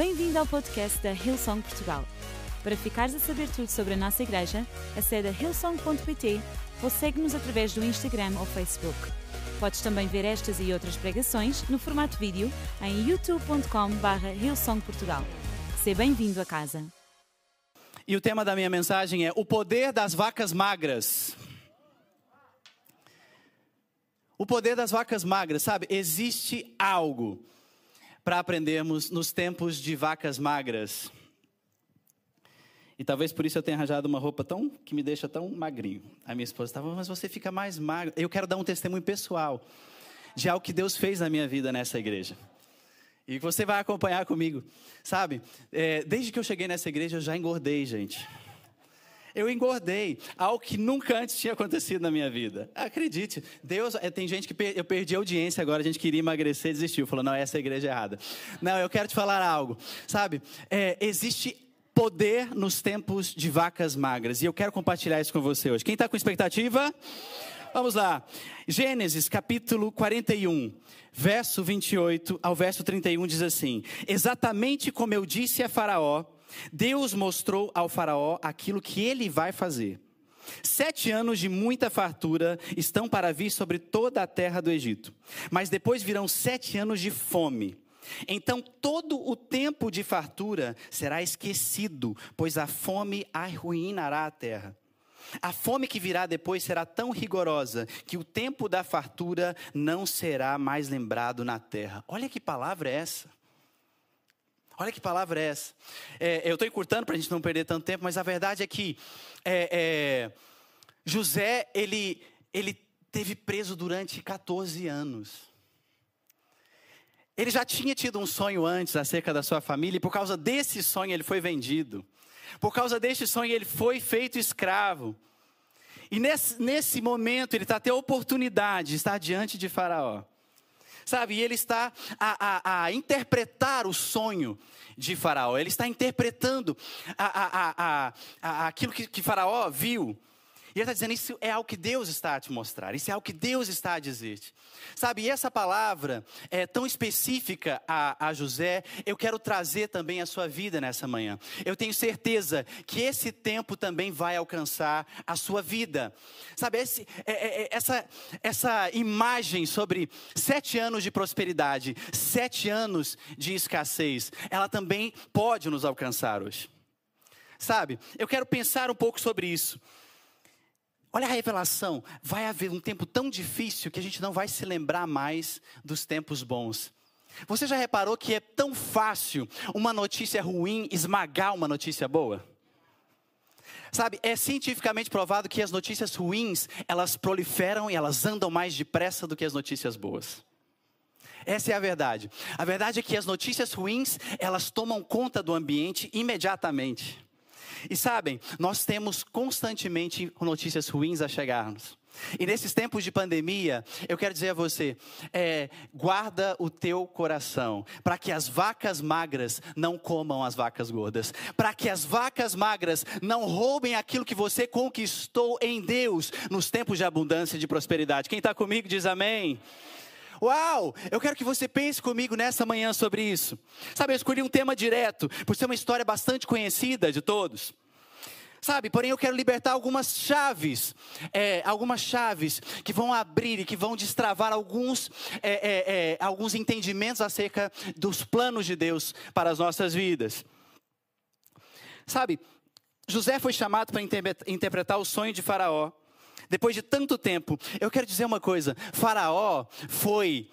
Bem-vindo ao podcast da Hillsong Portugal. Para ficares a saber tudo sobre a nossa igreja, acede a hillsong.pt ou segue-nos através do Instagram ou Facebook. Podes também ver estas e outras pregações no formato vídeo em youtube.com.br hillsongportugal. Seja bem-vindo a casa. E o tema da minha mensagem é o poder das vacas magras. O poder das vacas magras, sabe? Existe algo para aprendermos nos tempos de vacas magras. E talvez por isso eu tenha arranjado uma roupa tão que me deixa tão magrinho. A minha esposa estava, mas você fica mais magro. Eu quero dar um testemunho pessoal de algo que Deus fez na minha vida nessa igreja. E você vai acompanhar comigo, sabe? É, desde que eu cheguei nessa igreja, eu já engordei, gente. Eu engordei, algo que nunca antes tinha acontecido na minha vida. Acredite, Deus, é, tem gente que per, eu perdi a audiência agora, a gente queria emagrecer, desistiu, falou: não, essa é a igreja errada. Não, eu quero te falar algo, sabe? É, existe poder nos tempos de vacas magras, e eu quero compartilhar isso com você hoje. Quem está com expectativa? Vamos lá. Gênesis capítulo 41, verso 28 ao verso 31 diz assim: Exatamente como eu disse a Faraó, Deus mostrou ao Faraó aquilo que ele vai fazer. Sete anos de muita fartura estão para vir sobre toda a terra do Egito, mas depois virão sete anos de fome. Então todo o tempo de fartura será esquecido, pois a fome arruinará a terra. A fome que virá depois será tão rigorosa que o tempo da fartura não será mais lembrado na terra. Olha que palavra é essa. Olha que palavra é essa. É, eu estou encurtando para a gente não perder tanto tempo, mas a verdade é que é, é, José, ele, ele teve preso durante 14 anos. Ele já tinha tido um sonho antes acerca da sua família, e por causa desse sonho ele foi vendido. Por causa deste sonho ele foi feito escravo. E nesse, nesse momento ele está tendo a oportunidade de estar diante de Faraó. Sabe, e ele está a, a, a interpretar o sonho de Faraó, ele está interpretando a, aquilo que, que Faraó viu. E ele está dizendo: Isso é algo que Deus está a te mostrar, isso é algo que Deus está a dizer-te. Sabe, e essa palavra é tão específica a, a, José, eu quero trazer também a sua vida nessa manhã. Eu tenho certeza que esse tempo também vai alcançar a sua vida. Sabe, esse, é, é, é essa, essa imagem sobre sete anos de prosperidade, sete anos de escassez, ela também pode nos alcançar hoje. Sabe, eu quero pensar um pouco sobre isso. Olha a revelação. Vai haver um tempo tão difícil que a gente não vai se lembrar mais dos tempos bons. Você já reparou que é tão fácil uma notícia ruim esmagar uma notícia boa? Sabe, é cientificamente provado que as notícias ruins, elas proliferam e elas andam mais depressa do que as notícias boas. Essa é a verdade. A verdade é que as notícias ruins, elas tomam conta do ambiente imediatamente. E sabem, nós temos constantemente notícias ruins a chegarmos. E nesses tempos de pandemia, eu quero dizer a você: é, guarda o teu coração, para que as vacas magras não comam as vacas gordas, para que as vacas magras não roubem aquilo que você conquistou em Deus nos tempos de abundância e de prosperidade. Quem está comigo diz amém. Uau! Eu quero que você pense comigo nessa manhã sobre isso. Sabe, eu escolhi um tema direto, por ser uma história bastante conhecida de todos. Sabe, porém eu quero libertar algumas chaves, é, algumas chaves que vão abrir e que vão destravar alguns, é, é, é alguns entendimentos acerca dos planos de Deus para as nossas vidas. Sabe, José foi chamado para interpretar o sonho de Faraó depois de tanto tempo, eu quero dizer uma coisa: Faraó foi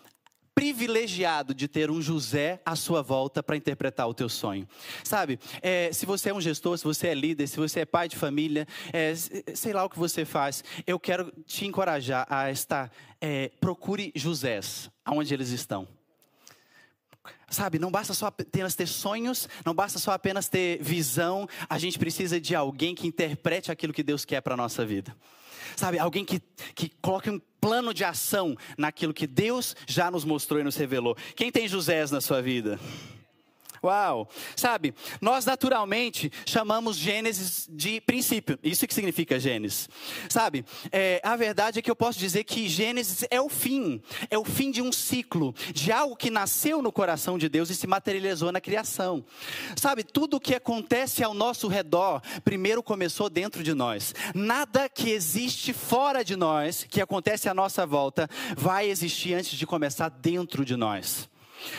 privilegiado de ter um José à sua volta para interpretar o teu sonho. Sabe, é, se você é um gestor, se você é líder, se você é pai de família, é, sei lá o que você faz, eu quero te encorajar a estar, é, procure Josés, aonde eles estão. Sabe, não basta só apenas ter sonhos, não basta só apenas ter visão, a gente precisa de alguém que interprete aquilo que Deus quer para a nossa vida. Sabe, alguém que, que coloque um plano de ação naquilo que Deus já nos mostrou e nos revelou. Quem tem José na sua vida? Uau! Sabe, nós naturalmente chamamos Gênesis de princípio. Isso que significa Gênesis. Sabe, é, a verdade é que eu posso dizer que Gênesis é o fim. É o fim de um ciclo, de algo que nasceu no coração de Deus e se materializou na criação. Sabe, tudo o que acontece ao nosso redor, primeiro começou dentro de nós. Nada que existe fora de nós, que acontece à nossa volta, vai existir antes de começar dentro de nós.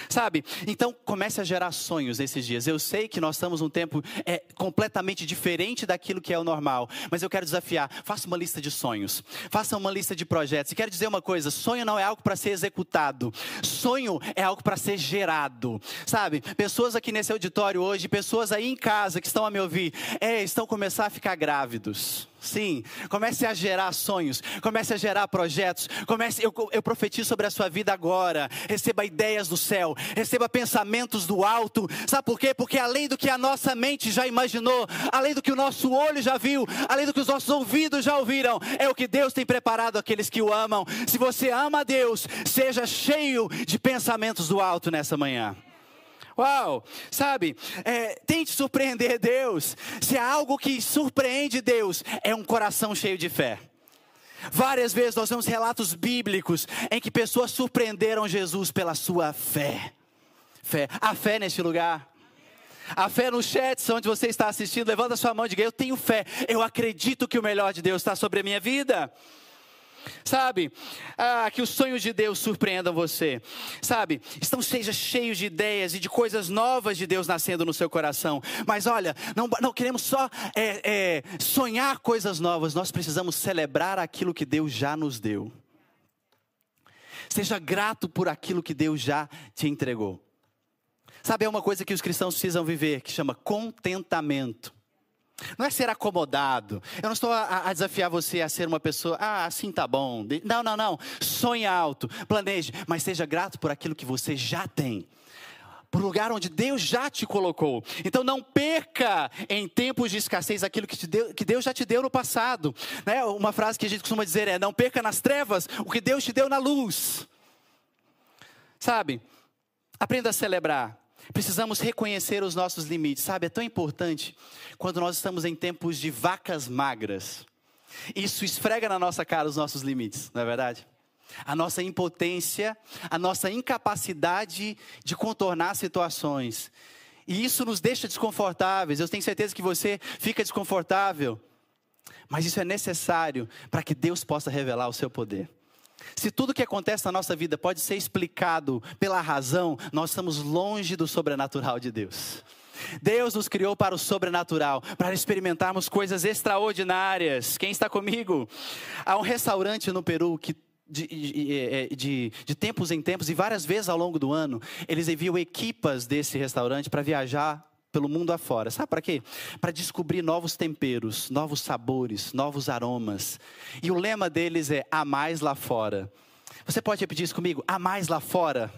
Sabe? Então comece a gerar sonhos esses dias. Eu sei que nós estamos num tempo é, completamente diferente daquilo que é o normal, mas eu quero desafiar. Faça uma lista de sonhos, faça uma lista de projetos. E quero dizer uma coisa: sonho não é algo para ser executado, sonho é algo para ser gerado. Sabe? Pessoas aqui nesse auditório hoje, pessoas aí em casa que estão a me ouvir, é, estão começando a ficar grávidos. Sim, comece a gerar sonhos, comece a gerar projetos, comece, eu, eu profetizo sobre a sua vida agora. Receba ideias do céu, receba pensamentos do alto. Sabe por quê? Porque além do que a nossa mente já imaginou, além do que o nosso olho já viu, além do que os nossos ouvidos já ouviram, é o que Deus tem preparado àqueles que o amam. Se você ama a Deus, seja cheio de pensamentos do alto nessa manhã. Uau, sabe? É, tente surpreender Deus. Se há algo que surpreende Deus, é um coração cheio de fé. Várias vezes nós temos relatos bíblicos em que pessoas surpreenderam Jesus pela sua fé. Fé. A fé neste lugar. A fé no chat, onde você está assistindo, levanta sua mão e diga: Eu tenho fé, eu acredito que o melhor de Deus está sobre a minha vida. Sabe, ah, que os sonhos de Deus surpreendam você. Sabe, estão seja cheios de ideias e de coisas novas de Deus nascendo no seu coração. Mas olha, não, não queremos só é, é, sonhar coisas novas, nós precisamos celebrar aquilo que Deus já nos deu. Seja grato por aquilo que Deus já te entregou. Sabe, é uma coisa que os cristãos precisam viver, que chama contentamento. Não é ser acomodado. Eu não estou a, a, desafiar você a ser uma pessoa, ah, assim tá bom. Não, não, não. Sonhe alto, planeje, mas seja grato por aquilo que você já tem. Por lugar onde Deus já te colocou. Então não perca em tempos de escassez aquilo que, deu, que Deus já te deu no passado. Né? Uma frase que a gente costuma dizer é: não perca nas trevas o que Deus te deu na luz. Sabe? Aprenda a celebrar Precisamos reconhecer os nossos limites, sabe? É tão importante quando nós estamos em tempos de vacas magras. Isso esfrega na nossa cara os nossos limites, não é verdade? A nossa impotência, a nossa incapacidade de contornar situações. E isso nos deixa desconfortáveis. Eu tenho certeza que você fica desconfortável. Mas isso é necessário para que Deus possa revelar o seu poder. Se tudo que acontece na nossa vida pode ser explicado pela razão, nós estamos longe do sobrenatural de Deus. Deus nos criou para o sobrenatural, para experimentarmos coisas extraordinárias. Quem está comigo? Há um restaurante no Peru que de, de, é, de, de, tempos em tempos e várias vezes ao longo do ano, eles enviam equipas desse restaurante para viajar pelo mundo afora. Sabe para quê? Para descobrir novos temperos, novos sabores, novos aromas. E o lema deles é: há mais lá fora. Você pode repetir isso comigo? Há mais lá fora.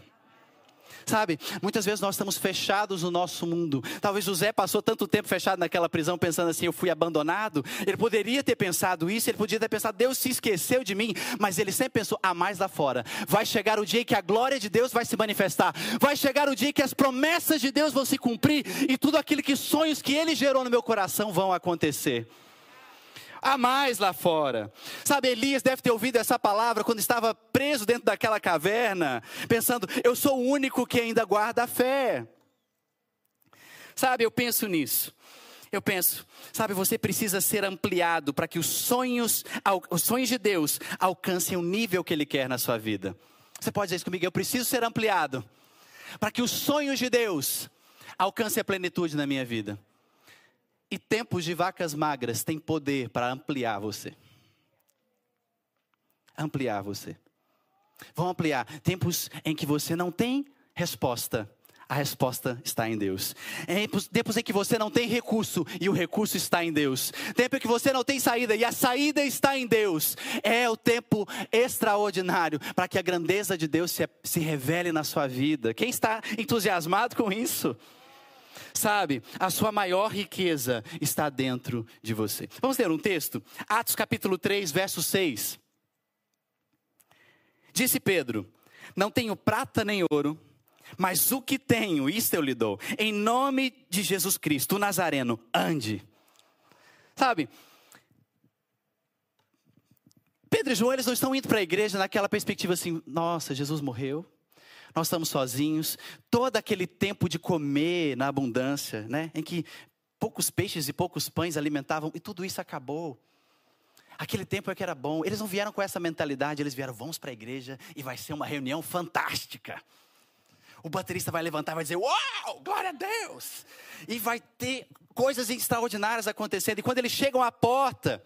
Sabe, muitas vezes nós estamos fechados no nosso mundo. Talvez o Zé passou tanto tempo fechado naquela prisão pensando assim: eu fui abandonado. Ele poderia ter pensado isso, ele podia ter pensado: Deus se esqueceu de mim. Mas ele sempre pensou: há mais lá fora. Vai chegar o dia que a glória de Deus vai se manifestar. Vai chegar o dia que as promessas de Deus vão se cumprir e tudo aquilo que sonhos que ele gerou no meu coração vão acontecer há mais lá fora. Sabe, Elias deve ter ouvido essa palavra quando estava preso dentro daquela caverna, pensando: eu sou o único que ainda guarda a fé. Sabe, eu penso nisso. Eu penso, sabe, você precisa ser ampliado para que os sonhos, os sonhos de Deus alcancem o nível que Ele quer na sua vida. Você pode dizer isso comigo? Eu preciso ser ampliado para que os sonhos de Deus alcancem a plenitude na minha vida. E tempos de vacas magras têm poder para ampliar você. Ampliar você. Vão ampliar tempos em que você não tem resposta. A resposta está em Deus. Tempos em que você não tem recurso e o recurso está em Deus. Tempo em que você não tem saída e a saída está em Deus. É o tempo extraordinário para que a grandeza de Deus se, se revele na sua vida. Quem está entusiasmado com isso? Sabe, a sua maior riqueza está dentro de você. Vamos ler um texto? Atos capítulo 3, verso 6. Disse Pedro: Não tenho prata nem ouro, Mas o que tenho, isto eu lhe dou. Em nome de Jesus Cristo, o Nazareno, ande. Sabe? Pedro e João, eles não estão indo para a igreja naquela perspectiva assim: nossa, Jesus morreu, nós estamos sozinhos, todo aquele tempo de comer na abundância, né? Em que poucos peixes e poucos pães alimentavam, e tudo isso acabou. Aquele tempo é que era bom. Eles não vieram com essa mentalidade, eles vieram, vamos para a igreja e vai ser uma reunião fantástica. O baterista vai levantar e vai dizer: Uau, glória a Deus! E vai ter coisas extraordinárias acontecendo. E quando eles chegam à porta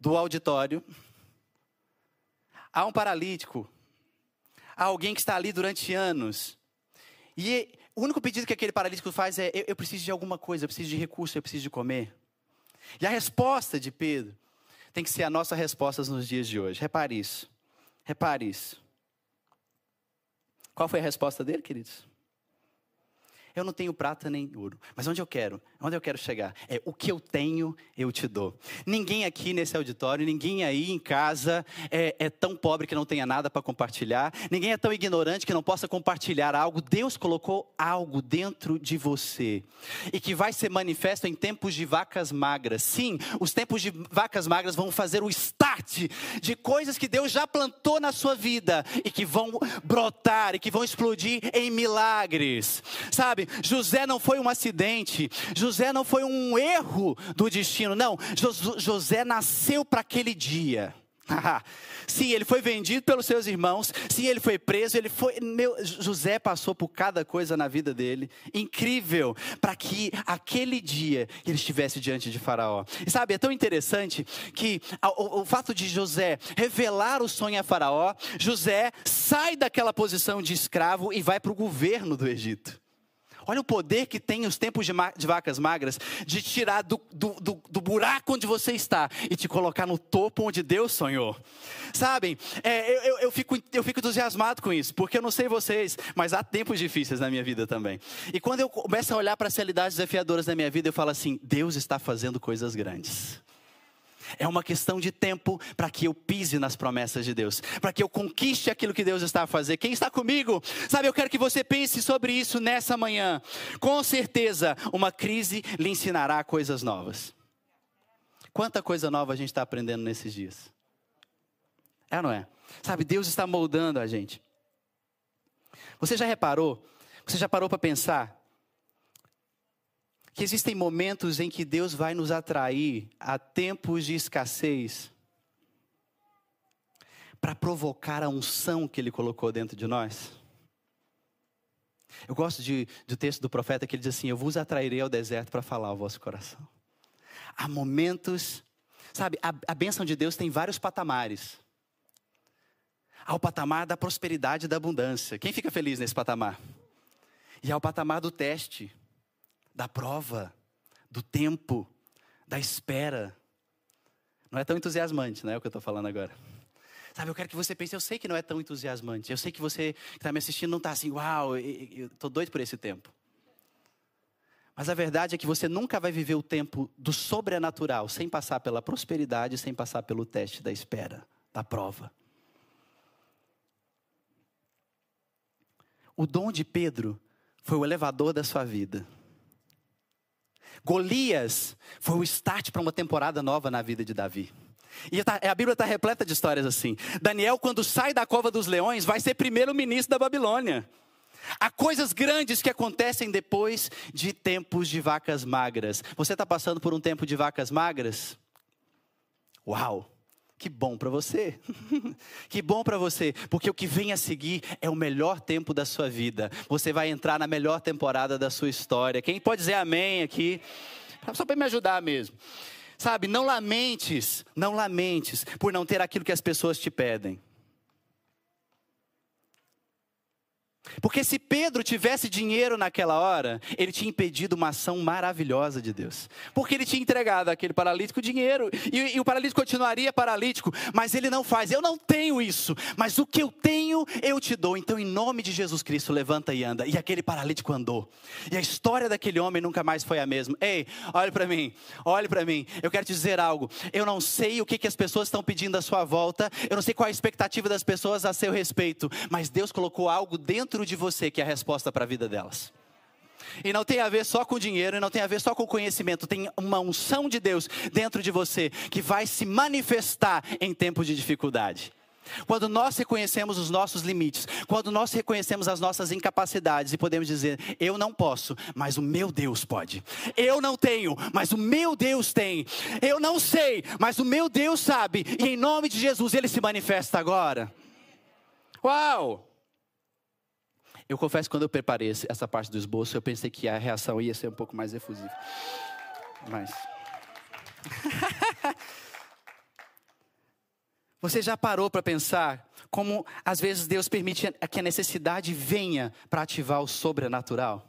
do auditório, há um paralítico, há alguém que está ali durante anos. E o único pedido que aquele paralítico faz é: eu, eu preciso de alguma coisa, eu preciso de recurso, eu preciso de comer. E a resposta de Pedro tem que ser a nossa resposta nos dias de hoje. Repare isso. Repare isso. Qual foi a resposta dele, queridos? Eu não tenho prata nem ouro, mas onde eu quero? Onde eu quero chegar? É o que eu tenho, eu te dou. Ninguém aqui nesse auditório, ninguém aí em casa é, é tão pobre que não tenha nada para compartilhar. Ninguém é tão ignorante que não possa compartilhar algo. Deus colocou algo dentro de você e que vai ser manifesto em tempos de vacas magras. Sim, os tempos de vacas magras vão fazer o start de coisas que Deus já plantou na sua vida e que vão brotar e que vão explodir em milagres. Sabe? José não foi um acidente, José não foi um erro do destino, não. José nasceu para aquele dia. sim, ele foi vendido pelos seus irmãos. Sim, ele foi preso. Ele foi. Meu, José passou por cada coisa na vida dele. Incrível. Para que aquele dia ele estivesse diante de Faraó. E sabe, é tão interessante que o, o fato de José revelar o sonho a Faraó, José sai daquela posição de escravo e vai para o governo do Egito. Olha o poder que tem os tempos de, de vacas magras de tirar do, do, do, do, buraco onde você está e te colocar no topo onde Deus sonhou. Sabem, é, eu, eu, eu, fico, eu fico entusiasmado com isso, porque eu não sei vocês, mas há tempos difíceis na minha vida também. E quando eu começo a olhar para as realidades desafiadoras da minha vida, eu falo assim: Deus está fazendo coisas grandes. É uma questão de tempo para que eu pise nas promessas de Deus, para que eu conquiste aquilo que Deus está a fazer. Quem está comigo? Sabe, eu quero que você pense sobre isso nessa manhã. Com certeza, uma crise lhe ensinará coisas novas. Quanta coisa nova a gente está aprendendo nesses dias? É ou não é? Sabe, Deus está moldando a gente. Você já reparou? Você já parou para pensar que existem momentos em que Deus vai nos atrair a tempos de escassez para provocar a unção que Ele colocou dentro de nós. Eu gosto de, do texto do profeta que ele diz assim: Eu vos atrairei ao deserto para falar ao vosso coração. Há momentos, sabe, a, a bênção de Deus tem vários patamares. Há o patamar da prosperidade e da abundância. Quem fica feliz nesse patamar? E há o patamar do teste da prova, do tempo, da espera. Não é tão entusiasmante, não é o que eu estou falando agora. Sabe, eu quero que você pense, eu sei que não é tão entusiasmante. Eu sei que você que está me assistindo não está assim, uau, eu estou doido por esse tempo. Mas a verdade é que você nunca vai viver o tempo do sobrenatural sem passar pela prosperidade, sem passar pelo teste da espera, da prova. O dom de Pedro foi o elevador da sua vida. Golias foi o start para uma temporada nova na vida de Davi. E tá, a Bíblia está repleta de histórias assim. Daniel, quando sai da cova dos leões, vai ser primeiro-ministro da Babilônia. Há coisas grandes que acontecem depois de tempos de vacas magras. Você está passando por um tempo de vacas magras? Uau! Que bom para você. que bom para você, porque o que vem a seguir é o melhor tempo da sua vida. Você vai entrar na melhor temporada da sua história. Quem pode dizer amém aqui? Só para me ajudar mesmo. Sabe, não lamentes, não lamentes por não ter aquilo que as pessoas te pedem. Porque se Pedro tivesse dinheiro naquela hora, ele tinha impedido uma ação maravilhosa de Deus. Porque ele tinha entregado aquele paralítico dinheiro e, e, o paralítico continuaria paralítico, mas ele não faz. Eu não tenho isso, mas o que eu tenho eu te dou. Então, em nome de Jesus Cristo, levanta e anda. E aquele paralítico andou. E a história daquele homem nunca mais foi a mesma. Ei, olhe para mim, olhe para mim. Eu quero te dizer algo. Eu não sei o que, que as pessoas estão pedindo à sua volta. Eu não sei qual a expectativa das pessoas a seu respeito, mas Deus colocou algo dentro dentro de você que é a resposta para a vida delas. E não tem a ver só com dinheiro, e não tem a ver só com conhecimento. Tem uma unção de Deus dentro de você que vai se manifestar em tempos de dificuldade. Quando nós reconhecemos os nossos limites, quando nós reconhecemos as nossas incapacidades e podemos dizer: Eu não posso, mas o meu Deus pode. Eu não tenho, mas o meu Deus tem. Eu não sei, mas o meu Deus sabe. E em nome de Jesus ele se manifesta agora. Uau! Eu confesso que quando eu preparei essa parte do esboço, eu pensei que a reação ia ser um pouco mais efusiva. Mas. Você já parou para pensar como às vezes Deus permite que a necessidade venha para ativar o sobrenatural?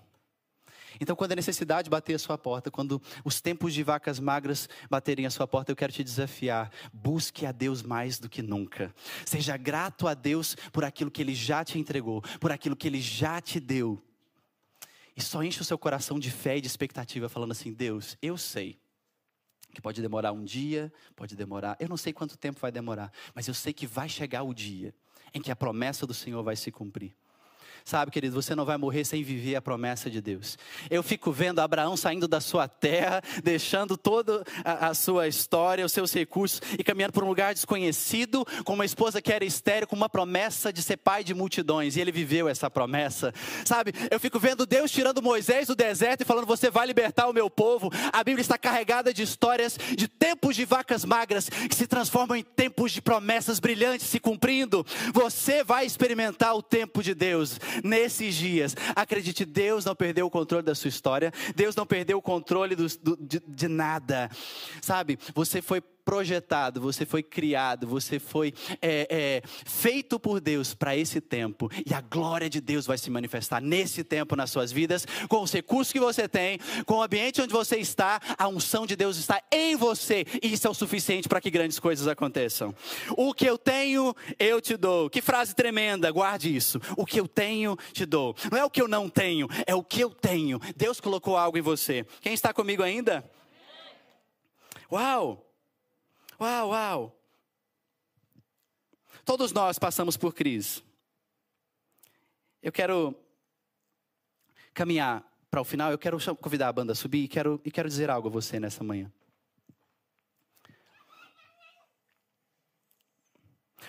Então, quando a necessidade bater a sua porta, quando os tempos de vacas magras baterem a sua porta, eu quero te desafiar. Busque a Deus mais do que nunca. Seja grato a Deus por aquilo que Ele já te entregou, por aquilo que Ele já te deu. E só enche o seu coração de fé e de expectativa, falando assim: Deus, eu sei que pode demorar um dia, pode demorar, eu não sei quanto tempo vai demorar, mas eu sei que vai chegar o dia em que a promessa do Senhor vai se cumprir. Sabe, querido, você não vai morrer sem viver a promessa de Deus. Eu fico vendo Abraão saindo da sua terra, deixando toda a, sua história, os seus recursos e caminhando por um lugar desconhecido, com uma esposa que era estéreo, com uma promessa de ser pai de multidões. E ele viveu essa promessa. Sabe, eu fico vendo Deus tirando Moisés do deserto e falando: Você vai libertar o meu povo. A Bíblia está carregada de histórias de tempos de vacas magras que se transformam em tempos de promessas brilhantes se cumprindo. Você vai experimentar o tempo de Deus nesses dias. Acredite, Deus não perdeu o controle da sua história, Deus não perdeu o controle do, do, de, de nada. Sabe, você foi projetado, você foi criado, você foi é, é, feito por Deus para esse tempo. E a glória de Deus vai se manifestar nesse tempo nas suas vidas, com os recursos que você tem, com o ambiente onde você está, a unção de Deus está em você. E isso é o suficiente para que grandes coisas aconteçam. O que eu tenho, eu te dou. Que frase tremenda, guarde isso. O que eu tenho, te dou. Não é o que eu não tenho, é o que eu tenho. Deus colocou algo em você. Quem está comigo ainda? Uau! Uau, uau. Todos nós passamos por crise. Eu quero caminhar para o final, eu quero convidar a banda a subir e quero, e quero dizer algo a você nessa manhã.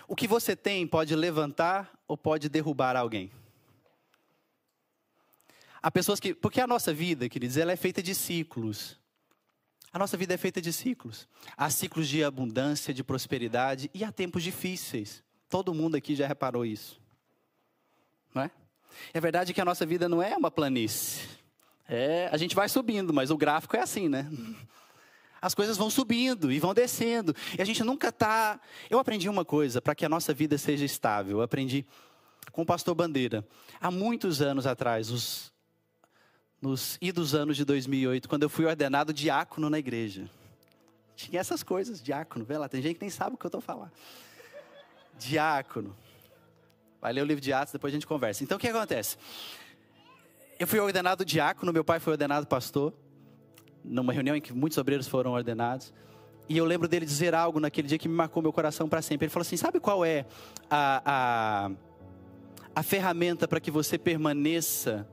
O que você tem pode levantar ou pode derrubar alguém. Há pessoas que. Porque a nossa vida, queridos, ela é feita de ciclos. A nossa vida é feita de ciclos. Há ciclos de abundância, de prosperidade e há tempos difíceis. Todo mundo aqui já reparou isso. Não é? É verdade que a nossa vida não é uma planície. É, a gente vai subindo, mas o gráfico é assim, né? As coisas vão subindo e vão descendo. E a gente nunca está. Eu aprendi uma coisa para que a nossa vida seja estável. Eu aprendi com o pastor Bandeira. Há muitos anos atrás, os nos idos anos de 2008, quando eu fui ordenado diácono na igreja. Tinha essas coisas, diácono, vê lá, tem gente que nem sabe o que eu estou falando. Diácono. Vai ler o livro de Atos, depois a gente conversa. Então o que acontece? Eu fui ordenado diácono, meu pai foi ordenado pastor, numa reunião em que muitos obreiros foram ordenados. E eu lembro dele dizer algo naquele dia que me marcou meu coração para sempre. Ele falou assim: Sabe qual é a, a, a ferramenta para que você permaneça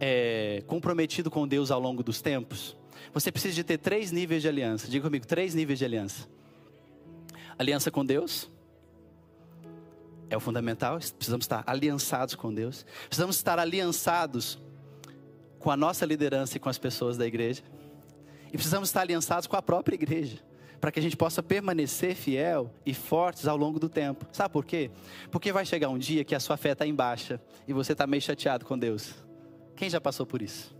é, comprometido com Deus ao longo dos tempos, você precisa de ter três níveis de aliança. Diga comigo, três níveis de aliança. Aliança com Deus é o fundamental. Precisamos estar aliançados com Deus. Precisamos estar aliançados com a nossa liderança e com as pessoas da igreja. E precisamos estar aliançados com a própria igreja para que a gente possa permanecer fiel e fortes ao longo do tempo. Sabe por quê? Porque vai chegar um dia que a sua fé está em baixa e você está meio chateado com Deus. Quem já passou por isso?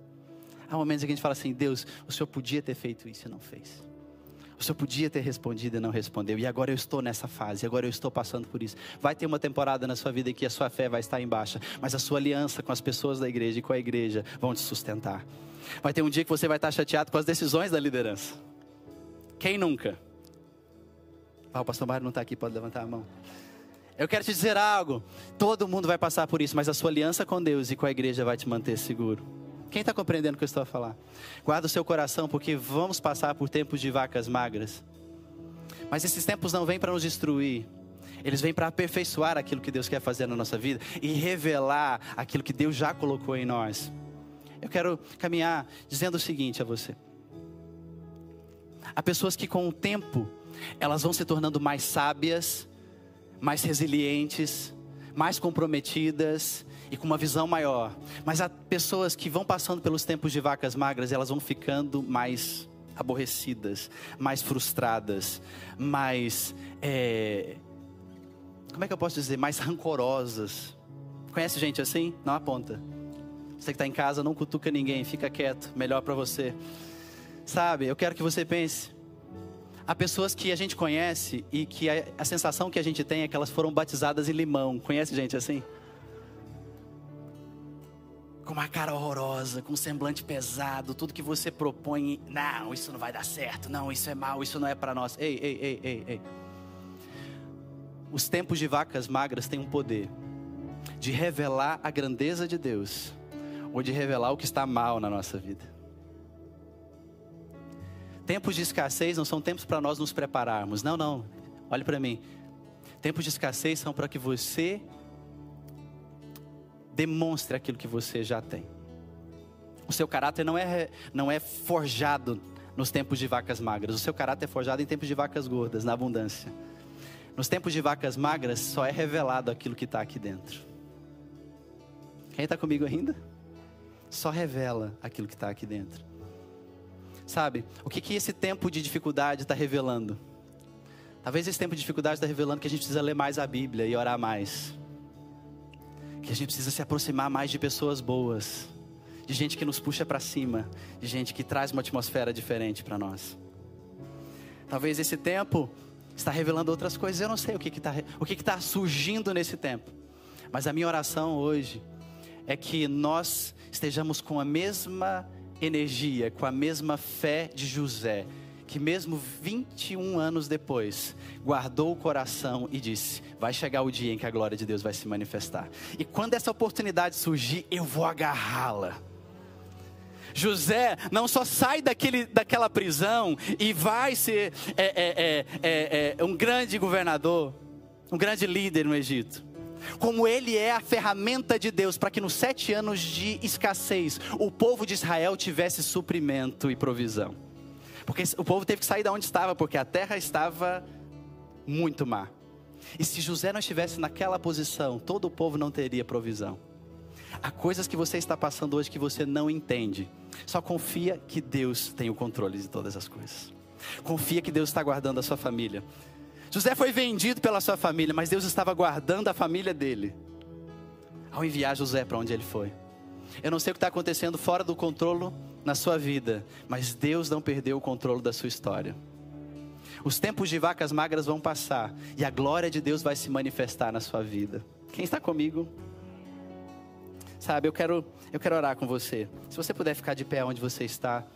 Há momentos em que a gente fala assim: Deus, o Senhor podia ter feito isso e não fez. O Senhor podia ter respondido e não respondeu. E agora eu estou nessa fase, agora eu estou passando por isso. Vai ter uma temporada na sua vida em que a sua fé vai estar em baixa, mas a sua aliança com as pessoas da igreja e com a igreja vão te sustentar. Vai ter um dia que você vai estar chateado com as decisões da liderança. Quem nunca? Ah, o pastor Mário não está aqui, pode levantar a mão. Eu quero te dizer algo. Todo mundo vai passar por isso, mas a sua aliança com Deus e com a igreja vai te manter seguro. Quem está compreendendo o que eu estou a falar? Guarda o seu coração, porque vamos passar por tempos de vacas magras. Mas esses tempos não vêm para nos destruir. Eles vêm para aperfeiçoar aquilo que Deus quer fazer na nossa vida e revelar aquilo que Deus já colocou em nós. Eu quero caminhar dizendo o seguinte a você: há pessoas que com o tempo elas vão se tornando mais sábias, mais resilientes, mais comprometidas e com uma visão maior. Mas há pessoas que vão passando pelos tempos de vacas magras elas vão ficando mais aborrecidas, mais frustradas, mais. É... Como é que eu posso dizer? Mais rancorosas. Conhece gente assim? Não aponta. Você que está em casa, não cutuca ninguém, fica quieto, melhor para você. Sabe, eu quero que você pense. Há pessoas que a gente conhece e que a, a sensação que a gente tem é que elas foram batizadas em limão. Conhece gente assim? com uma cara horrorosa, com um semblante pesado, tudo que você propõe, não, isso não vai dar certo, não, isso é mal, isso não é para nós. Ei, ei, ei, ei, ei. Os tempos de vacas magras têm um poder de revelar a grandeza de Deus ou de revelar o que está mal na nossa vida. Tempos de escassez não são tempos para nós nos prepararmos. Não, não. Olhe para mim. Tempos de escassez são para que você demonstre aquilo que você já tem. O seu caráter não é, não é forjado nos tempos de vacas magras. O seu caráter é forjado em tempos de vacas gordas, na abundância. Nos tempos de vacas magras, só é revelado aquilo que está aqui dentro. Quem está comigo ainda? Só revela aquilo que está aqui dentro. Sabe, o que, que esse tempo de dificuldade está revelando? Talvez esse tempo de dificuldade está revelando que a gente precisa ler mais a Bíblia e orar mais que a gente precisa se aproximar mais de pessoas boas, de gente que nos puxa para cima, de gente que traz uma atmosfera diferente para nós. Talvez esse tempo está revelando outras coisas. Eu não sei o que está o que está surgindo nesse tempo, mas a minha oração hoje é que nós estejamos com a mesma energia, com a mesma fé de José, que mesmo 21 anos depois, guardou o coração e disse: Vai chegar o dia em que a glória de Deus vai se manifestar. E quando essa oportunidade surgir, eu vou agarrá-la. José não só sai daquele, daquela prisão e vai ser é, é, é, é um grande governador, um grande líder no Egito como ele é a ferramenta de Deus para que nos sete anos de escassez o povo de Israel tivesse suprimento e provisão. Porque o povo teve que sair de onde estava, porque a terra estava muito má. E se José não estivesse naquela posição, todo o povo não teria provisão. Há coisas que você está passando hoje que você não entende. Só confia que Deus tem o controle de todas as coisas. Confia que Deus está guardando a sua família. José foi vendido pela sua família, mas Deus estava guardando a família dele ao enviar José para onde ele foi. Eu não sei o que está acontecendo fora do controle na sua vida, mas Deus não perdeu o controle da sua história. Os tempos de vacas magras vão passar e a glória de Deus vai se manifestar na sua vida. Quem está comigo? Sabe, eu quero, eu quero orar com você. Se você puder ficar de pé onde você está.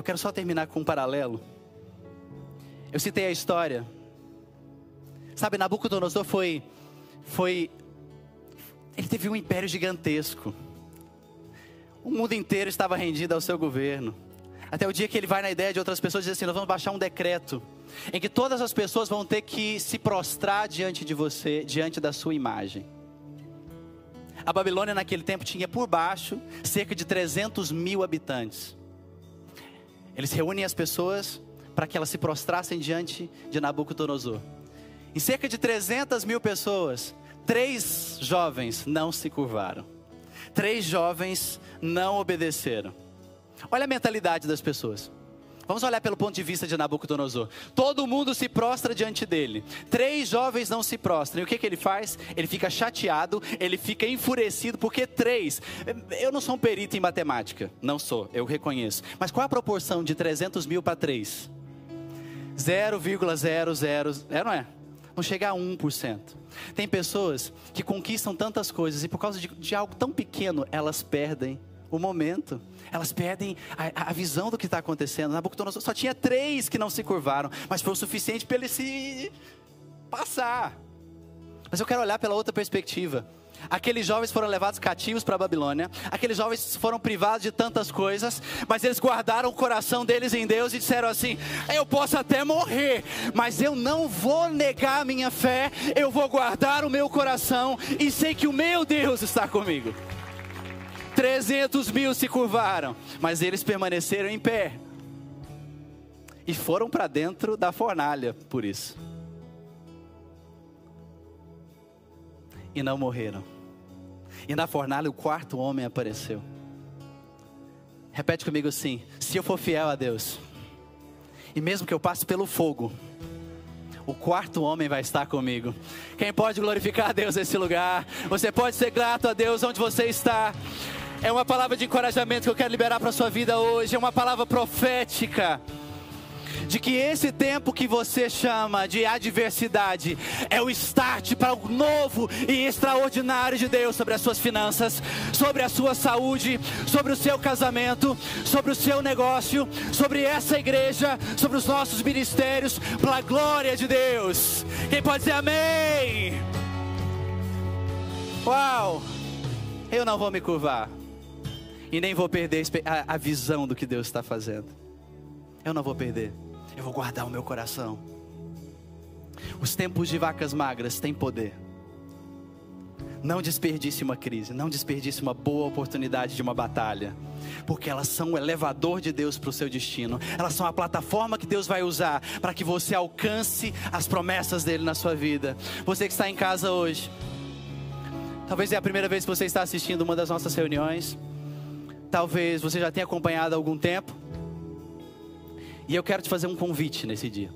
Eu quero só terminar com um paralelo. Eu citei a história. Sabe, Nabucodonosor foi, foi, ele teve um império gigantesco. O mundo inteiro estava rendido ao seu governo. Até o dia que ele vai na ideia de outras pessoas e diz assim: Nós vamos baixar um decreto em que todas as pessoas vão ter que se prostrar diante de você, diante da sua imagem. A Babilônia naquele tempo tinha por baixo cerca de 300 mil habitantes. Eles reúnem as pessoas para que elas se prostrassem diante de Nabucodonosor. Em cerca de 300 mil pessoas, três jovens não se curvaram. Três jovens não obedeceram. Olha a mentalidade das pessoas. Vamos olhar pelo ponto de vista de Nabucodonosor. Todo mundo se prostra diante dele. Três jovens não se prostram. E o que, que ele faz? Ele fica chateado, ele fica enfurecido, porque três. Eu não sou um perito em matemática. Não sou, eu reconheço. Mas qual a proporção de 300 mil para três? 0,00, é, não é? Não chega a 1%. Tem pessoas que conquistam tantas coisas e por causa de, de algo tão pequeno, elas perdem o momento. Elas perdem a, a visão do que está acontecendo. Nabucodonosor só tinha três que não se curvaram, mas foi o suficiente para ele se passar. Mas eu quero olhar pela outra perspectiva. Aqueles jovens foram levados cativos para a Babilônia. Aqueles jovens foram privados de tantas coisas, mas eles guardaram o coração deles em Deus e disseram assim: Eu posso até morrer, mas eu não vou negar a minha fé. Eu vou guardar o meu coração e sei que o meu Deus está comigo. 300 mil se curvaram, mas eles permaneceram em pé e foram para dentro da fornalha por isso. E não morreram. E na fornalha o quarto homem apareceu. Repete comigo assim: se eu for fiel a Deus, e mesmo que eu passe pelo fogo, o quarto homem vai estar comigo. Quem pode glorificar a Deus nesse lugar? Você pode ser grato a Deus onde você está. É uma palavra de encorajamento que eu quero liberar para sua vida hoje, é uma palavra profética de que esse tempo que você chama de adversidade é o start para o novo e extraordinário de Deus sobre as suas finanças, sobre a sua saúde, sobre o seu casamento, sobre o seu negócio, sobre essa igreja, sobre os nossos ministérios, para a glória de Deus. Quem pode dizer amém? Uau! Eu não vou me curvar e nem vou perder a, visão do que Deus está fazendo. Eu não vou perder eu vou guardar o meu coração. Os tempos de vacas magras têm poder. Não desperdice uma crise, não desperdice uma boa oportunidade de uma batalha, porque elas são o elevador de Deus para o seu destino, elas são a plataforma que Deus vai usar para que você alcance as promessas dele na sua vida. Você que está em casa hoje, talvez é a primeira vez que você está assistindo uma das nossas reuniões, talvez você já tenha acompanhado há algum tempo, e eu quero te fazer um convite nesse dia.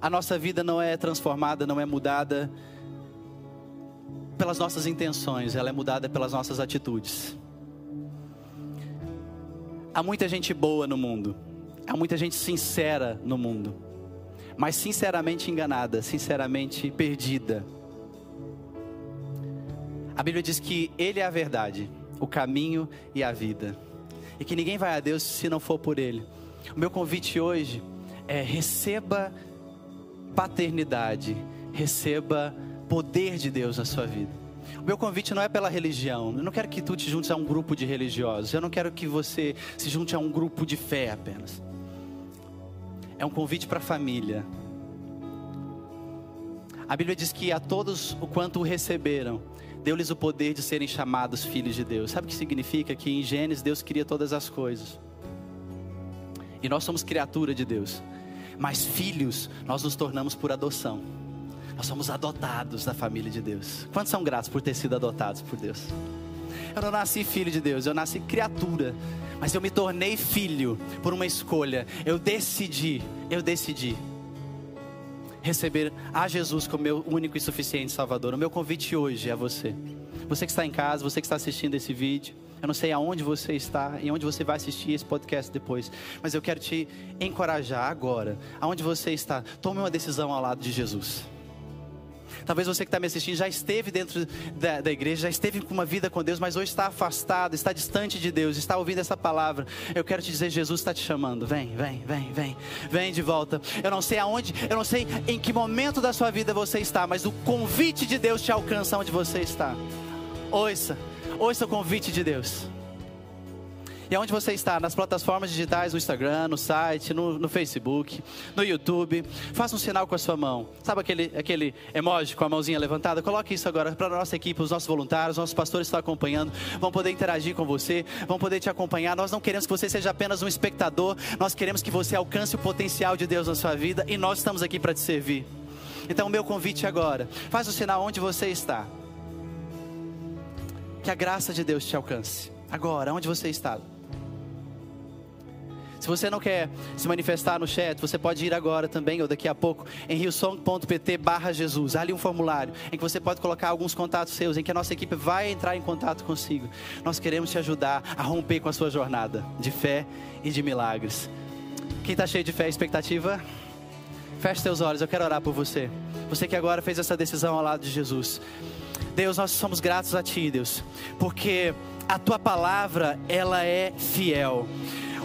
A nossa vida não é transformada, não é mudada pelas nossas intenções, ela é mudada pelas nossas atitudes. Há muita gente boa no mundo, há muita gente sincera no mundo, mas sinceramente enganada, sinceramente perdida. A Bíblia diz que Ele é a verdade, o caminho e a vida e que ninguém vai a Deus se não for por Ele. O meu convite hoje é receba paternidade, receba poder de Deus na sua vida. O meu convite não é pela religião. Eu não quero que tu te juntes a um grupo de religiosos. Eu não quero que você se junte a um grupo de fé apenas. É um convite para a família. A Bíblia diz que a todos o quanto o receberam, deu-lhes o poder de serem chamados filhos de Deus. Sabe o que significa? Que em Gênesis Deus cria todas as coisas. E nós somos criatura de Deus. Mas filhos nós nos tornamos por adoção. Nós somos adotados da família de Deus. Quantos são gratos por ter sido adotados por Deus? Eu não nasci filho de Deus, eu nasci criatura. Mas eu me tornei filho por uma escolha. Eu decidi, eu decidi receber a Jesus como meu único e suficiente Salvador. O meu convite hoje é você. Você que está em casa, você que está assistindo esse vídeo. Eu não sei aonde você está e onde você vai assistir esse podcast depois, mas eu quero te encorajar agora, aonde você está, tome uma decisão ao lado de Jesus. Talvez você que está me assistindo já esteve dentro da, da, igreja, já esteve com uma vida com Deus, mas hoje está afastado, está distante de Deus, está ouvindo essa palavra. Eu quero te dizer, Jesus está te chamando. Vem, vem, vem, vem, vem de volta. Eu não sei aonde, eu não sei em que momento da sua vida você está, mas o convite de Deus te alcança onde você está. Ouça, ouça o convite de Deus. E aonde você está? Nas plataformas digitais, no Instagram, no site, no, no, Facebook, no YouTube. Faça um sinal com a sua mão. Sabe aquele, aquele emoji com a mãozinha levantada? Coloque isso agora para a nossa equipe, os nossos voluntários, os nossos pastores estão acompanhando. Vão poder interagir com você, vão poder te acompanhar. Nós não queremos que você seja apenas um espectador, nós queremos que você alcance o potencial de Deus na sua vida e nós estamos aqui para te servir. Então, o meu convite agora, faz o sinal onde você está. Que a graça de Deus te alcance. Agora, onde você está? Se você não quer se manifestar no chat, você pode ir agora também, ou daqui a pouco, em riosong.pt barra Jesus. Há ali um formulário em que você pode colocar alguns contatos seus, em que a nossa equipe vai entrar em contato consigo. Nós queremos te ajudar a romper com a sua jornada de fé e de milagres. Quem está cheio de fé e expectativa? Feche seus olhos, eu quero orar por você. Você que agora fez essa decisão ao lado de Jesus. Deus, nós somos gratos a Ti, Deus, porque a Tua palavra, ela é fiel.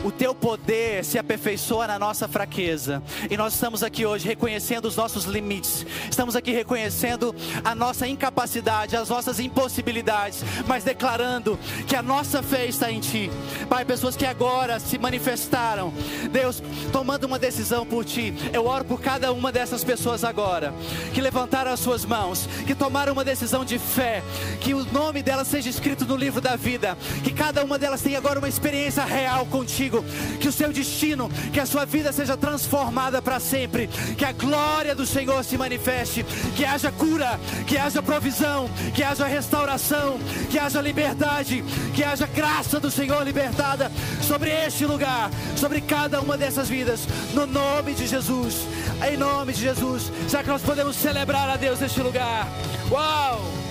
O teu poder se aperfeiçoa na nossa fraqueza. E nós estamos aqui hoje reconhecendo os nossos limites, estamos aqui reconhecendo a nossa incapacidade, as nossas impossibilidades, mas declarando que a nossa fé está em Ti. Pai, pessoas que agora se manifestaram, Deus, tomando uma decisão por Ti, eu oro por cada uma dessas pessoas agora, que levantaram as suas mãos, que tomaram uma decisão de fé, que o nome delas seja escrito no livro da vida, que cada uma delas tenha agora uma experiência real contigo, que o seu destino, que a sua vida seja transformada para sempre, que a glória do Senhor se manifeste, que haja cura, que haja provisão, que haja restauração, que haja liberdade, que haja graça do Senhor libertada sobre este lugar, sobre cada uma dessas vidas, no nome de Jesus, em nome de Jesus. Será que nós podemos celebrar a Deus neste lugar? Uau!